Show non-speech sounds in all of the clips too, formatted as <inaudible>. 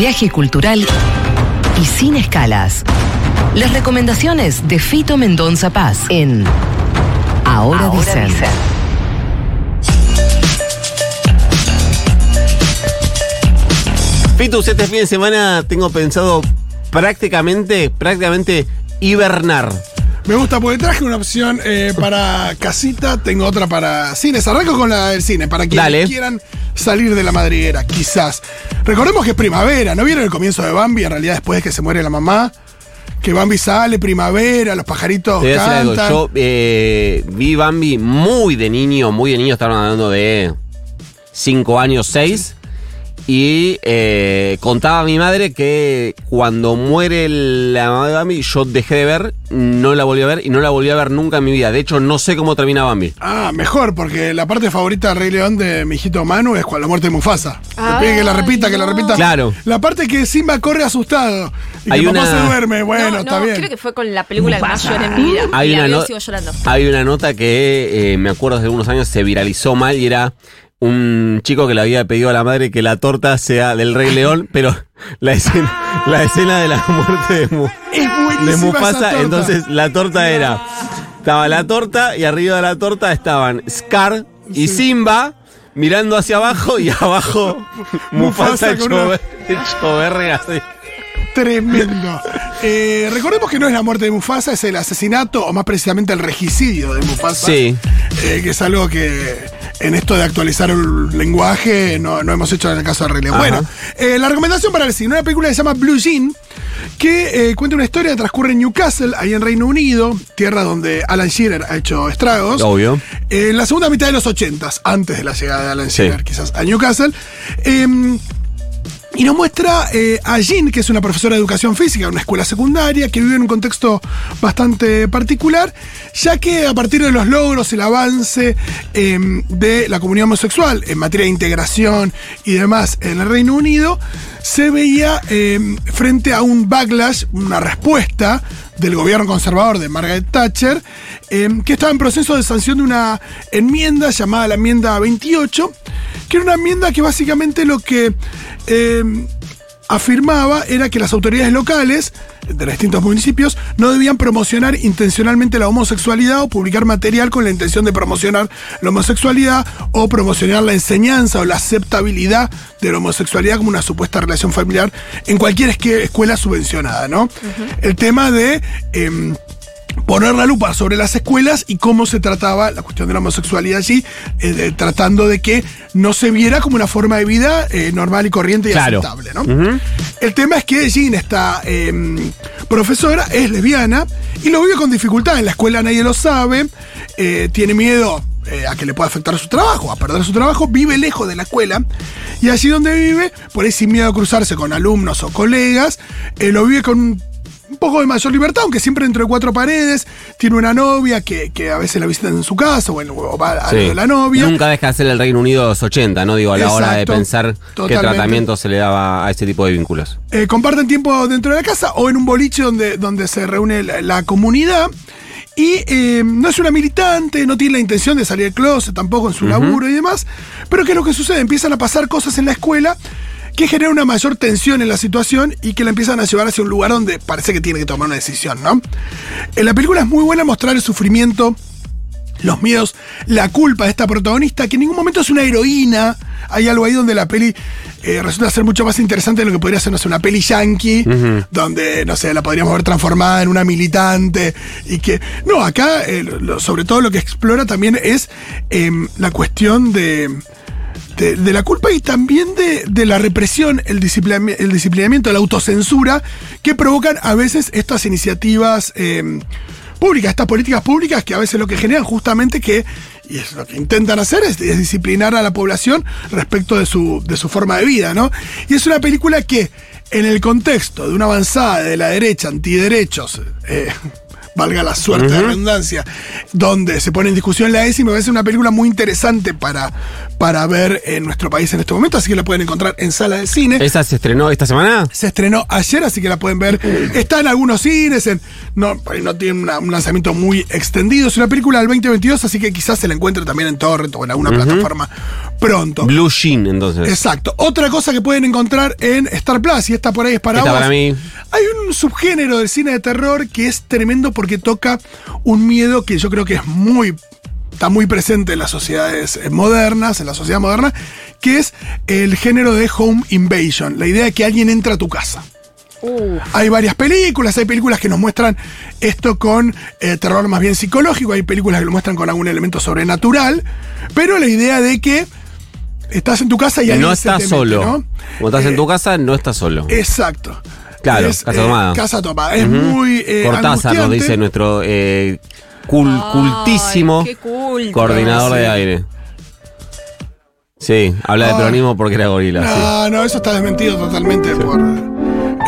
viaje cultural y sin escalas. Las recomendaciones de Fito Mendonza Paz en Ahora, dicen. Fitus, este fin de semana tengo pensado prácticamente, prácticamente hibernar. Me gusta porque traje una opción eh, para casita, tengo otra para cines. Arranco con la del cine, para quienes Dale. quieran salir de la madriguera, quizás. Recordemos que es primavera, ¿no vieron el comienzo de Bambi? En realidad después de que se muere la mamá. Que Bambi sale, primavera, los pajaritos Te voy a decir algo, cantan. yo eh, vi Bambi muy de niño, muy de niño, estaban hablando de 5 años, 6. Y eh, contaba a mi madre que cuando muere la mamá de Bambi, yo dejé de ver, no la volví a ver y no la volví a ver nunca en mi vida. De hecho, no sé cómo termina Bambi. Ah, mejor, porque la parte favorita de Rey León de mi hijito Manu es cuando la muerte de Mufasa. Pide que la repita, que la repita. Claro. La parte que Simba corre asustado. Y Hay que papá una- se duerme. Bueno, no, está bien. creo que fue con la película que más lloré en mi vida. Hay y la una, no- sigo llorando. hay una nota que eh, me acuerdo hace algunos años se viralizó mal y era un chico que le había pedido a la madre que la torta sea del Rey León, pero la escena, la escena de la muerte de, Mu- de Mufasa, entonces la torta era, estaba la torta y arriba de la torta estaban Scar y Simba mirando hacia abajo y abajo <laughs> Mufasa Mufasa hecho, con una- ver- hecho verga así. Tremendo. Eh, recordemos que no es la muerte de Mufasa, es el asesinato, o más precisamente el regicidio de Mufasa. Sí. Eh, que es algo que en esto de actualizar el lenguaje no, no hemos hecho en el caso de. Ajá. Bueno, eh, la recomendación para el cine, una película que se llama Blue Jean, que eh, cuenta una historia que transcurre en Newcastle, ahí en Reino Unido, tierra donde Alan Shearer ha hecho estragos. Obvio. En la segunda mitad de los 80, antes de la llegada de Alan Sí. Shearer, quizás, a Newcastle. Em, y nos muestra eh, a Jean, que es una profesora de educación física en una escuela secundaria, que vive en un contexto bastante particular, ya que a partir de los logros, el avance eh, de la comunidad homosexual en materia de integración y demás en el Reino Unido, se veía eh, frente a un backlash, una respuesta del gobierno conservador de Margaret Thatcher, eh, que estaba en proceso de sanción de una enmienda llamada la enmienda 28, que era una enmienda que básicamente lo que eh, afirmaba era que las autoridades locales de los distintos municipios no debían promocionar intencionalmente la homosexualidad o publicar material con la intención de promocionar la homosexualidad o promocionar la enseñanza o la aceptabilidad de la homosexualidad como una supuesta relación familiar en cualquier escuela subvencionada, ¿no? El tema de em, poner la lupa sobre las escuelas y cómo se trataba la cuestión de la homosexualidad allí, eh, de- tratando de que no se viera como una forma de vida eh, normal y corriente y Claro. aceptable, ¿no? El tema es que Jean, esta eh, profesora, es lesbiana y lo vive con dificultad. En la escuela nadie lo sabe, eh, tiene miedo a que le pueda afectar su trabajo, a perder su trabajo, vive lejos de la escuela y allí donde vive, por ahí sin miedo a cruzarse con alumnos o colegas, eh, lo vive con un poco de mayor libertad, aunque siempre dentro de cuatro paredes. Tiene una novia que, que a veces la visitan en su casa o, va a lo Sí. de la novia. Nunca deja de ser el Reino Unido de los 80, ¿no? Digo, a la hora de pensar qué tratamiento se le daba a ese tipo de vínculos. Eh, comparten tiempo dentro de la casa o en un boliche donde, donde se reúne la, la comunidad. Y eh, no es una militante, no tiene la intención de salir del closet tampoco en su laburo y demás. Pero ¿qué es lo que sucede? Empiezan a pasar cosas en la escuela que generan una mayor tensión en la situación y que la empiezan a llevar hacia un lugar donde parece que tiene que tomar una decisión, ¿no? En la película es muy buena mostrar el sufrimiento los miedos, la culpa de esta protagonista, que en ningún momento es una heroína. Hay algo ahí donde la peli eh, resulta ser mucho más interesante de lo que podría ser, no sé, una peli yankee, donde, no sé, la podríamos ver transformada en una militante. Y que. No, acá, eh, lo- sobre todo lo que explora también es em, la cuestión de. De, de la culpa y también de, de la represión, el, el disciplinamiento, la autocensura que provocan a veces estas iniciativas em, públicas, estas políticas públicas que a veces lo que generan justamente que, y es lo que intentan hacer, es, es disciplinar a la población respecto de su, de su forma de vida, ¿no? Y es una película que, en el contexto de una avanzada de la derecha, antiderechos, eh, valga la suerte de redundancia, donde se pone en discusión la ESI, me parece una película muy interesante para, para ver en nuestro país en este momento, así que la pueden encontrar en sala de cine. ¿Esa se estrenó esta semana? Se estrenó ayer, así que la pueden ver. Está en algunos cines, en, no, no tiene una- un lanzamiento muy extendido. Es una película del 2022, así que quizás se la encuentre también en Torrent o en alguna plataforma pronto. Blue Sheen, entonces. Exacto. Otra cosa que pueden encontrar en Star Plus, y esta por ahí es para Esta vos. para mí. Hay un subgénero del cine de terror que es tremendo porque toca un miedo que yo creo que es muy. Está muy presente en las sociedades modernas, en la sociedad moderna, que es el género de home invasion, la idea de que alguien entra a tu casa. Uh, Hay varias películas, hay películas que nos muestran esto con eh, terror más bien psicológico, hay películas que lo muestran con algún elemento sobrenatural, pero la idea de que estás en tu casa y Y alguien no se estás te mete, solo. ¿no? Cuando estás Eh, en tu casa, no estás solo. Exacto. Claro, Es, casa eh, tomada. casa tomada. Es muy eh, Cortázar nos dice nuestro eh, cul- Ay, cultísimo coordinador de aire. Sí, habla de peronismo porque era gorila. sí. No, no, eso está desmentido totalmente por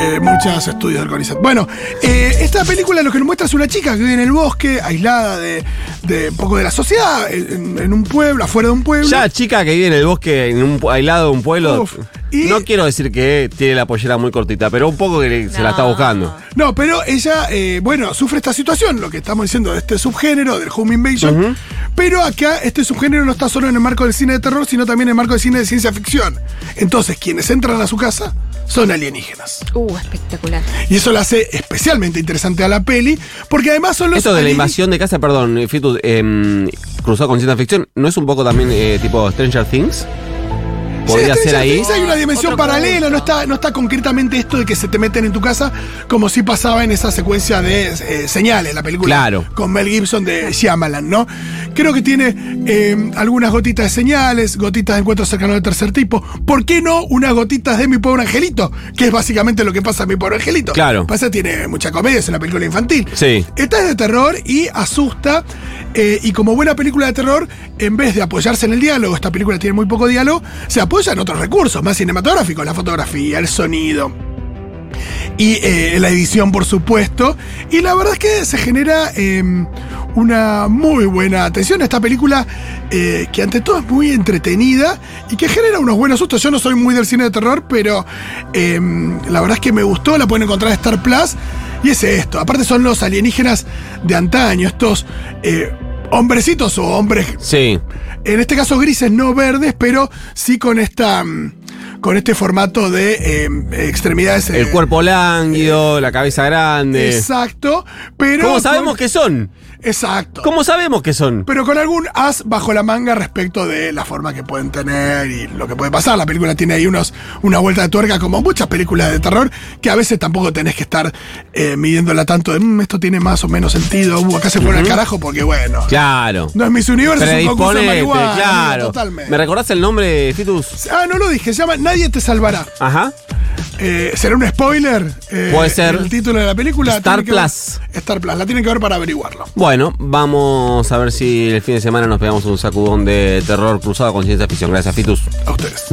eh, muchos estudios CONICET. Bueno, eh, esta película lo que nos muestra es una chica que vive en el bosque, aislada de, de un poco de la sociedad, en, en un pueblo, afuera de un pueblo. Ya chica que vive en el bosque, en un, aislado de un pueblo. Uf, y- No quiero decir que tiene la pollera muy cortita, pero un poco que le- se la está buscando. No, pero ella, eh, bueno, sufre esta situación, lo que estamos diciendo de este subgénero, del home invasion. Pero acá este subgénero no está solo en el marco del cine de terror, sino también en el marco del cine de ciencia ficción. Entonces, quienes entran a su casa son alienígenas. Uh, espectacular. Y eso lo hace especialmente interesante a la peli, porque además son los. Esto de la invasión de casa, perdón, eh, Fitu, em, cruzado con ciencia ficción, ¿no es un poco también eh, tipo Stranger Things? Podría Sí, ser ahí. Hay una dimensión Otro paralela, no está, no está concretamente esto de que se te meten en tu casa, como si pasaba en esa secuencia de eh, señales, la película Claro. con Mel Gibson de Shyamalan, ¿no? Creo que tiene eh, algunas gotitas de señales, gotitas de encuentros cercanos de tercer tipo. ¿Por qué no unas gotitas de Mi Pobre Angelito? Que es básicamente lo que pasa en Mi Pobre Angelito. Claro. Pasa tiene mucha comedia, es una película infantil. Sí. Esta es de terror y asusta. eh, y como buena película de terror, en vez de apoyarse en el diálogo, esta película tiene muy poco diálogo, se apoya en otros recursos más cinematográficos, la fotografía, el sonido. Y eh, la edición, por supuesto. Y la verdad es que se genera eh, una muy buena atención a esta película, eh, que ante todo es muy entretenida y que genera unos buenos sustos. Yo no soy muy del cine de terror, pero eh, la verdad es que me gustó, la pueden encontrar en Star Plus. Y es esto, aparte son los alienígenas de antaño, estos eh, hombrecitos o hombres Sí. en este caso grises, no verdes, pero sí con esta. Con este formato de eh, extremidades. El eh, cuerpo lánguido, la cabeza grande. Exacto. Pero. ¿Cómo sabemos con- que son? Exacto. ¿Cómo sabemos que son? Pero con algún as bajo la manga respecto de la forma que pueden tener y lo que puede pasar. La película tiene ahí unos, una vuelta de tuerca, como muchas películas de terror, que a veces tampoco tenés que estar eh, midiéndola tanto de "Mm, esto tiene más o menos sentido. Uh, acá se fueron al carajo porque, bueno. Claro. No es Miss Universo, es un concurso de marihuana. claro. Totalmente. ¿Me recordás el nombre, Fitus? Ah, no lo dije, se llama Nadie te salvará. Ajá. Eh, ¿Será un spoiler? Eh, Puede ser. El título de la película. Star ver- Plus. Star Plus, la tienen que ver para averiguarlo. Bueno, vamos a ver si el fin de semana nos pegamos un sacudón de terror cruzado con ciencia ficción. Gracias, Fitus. A ustedes.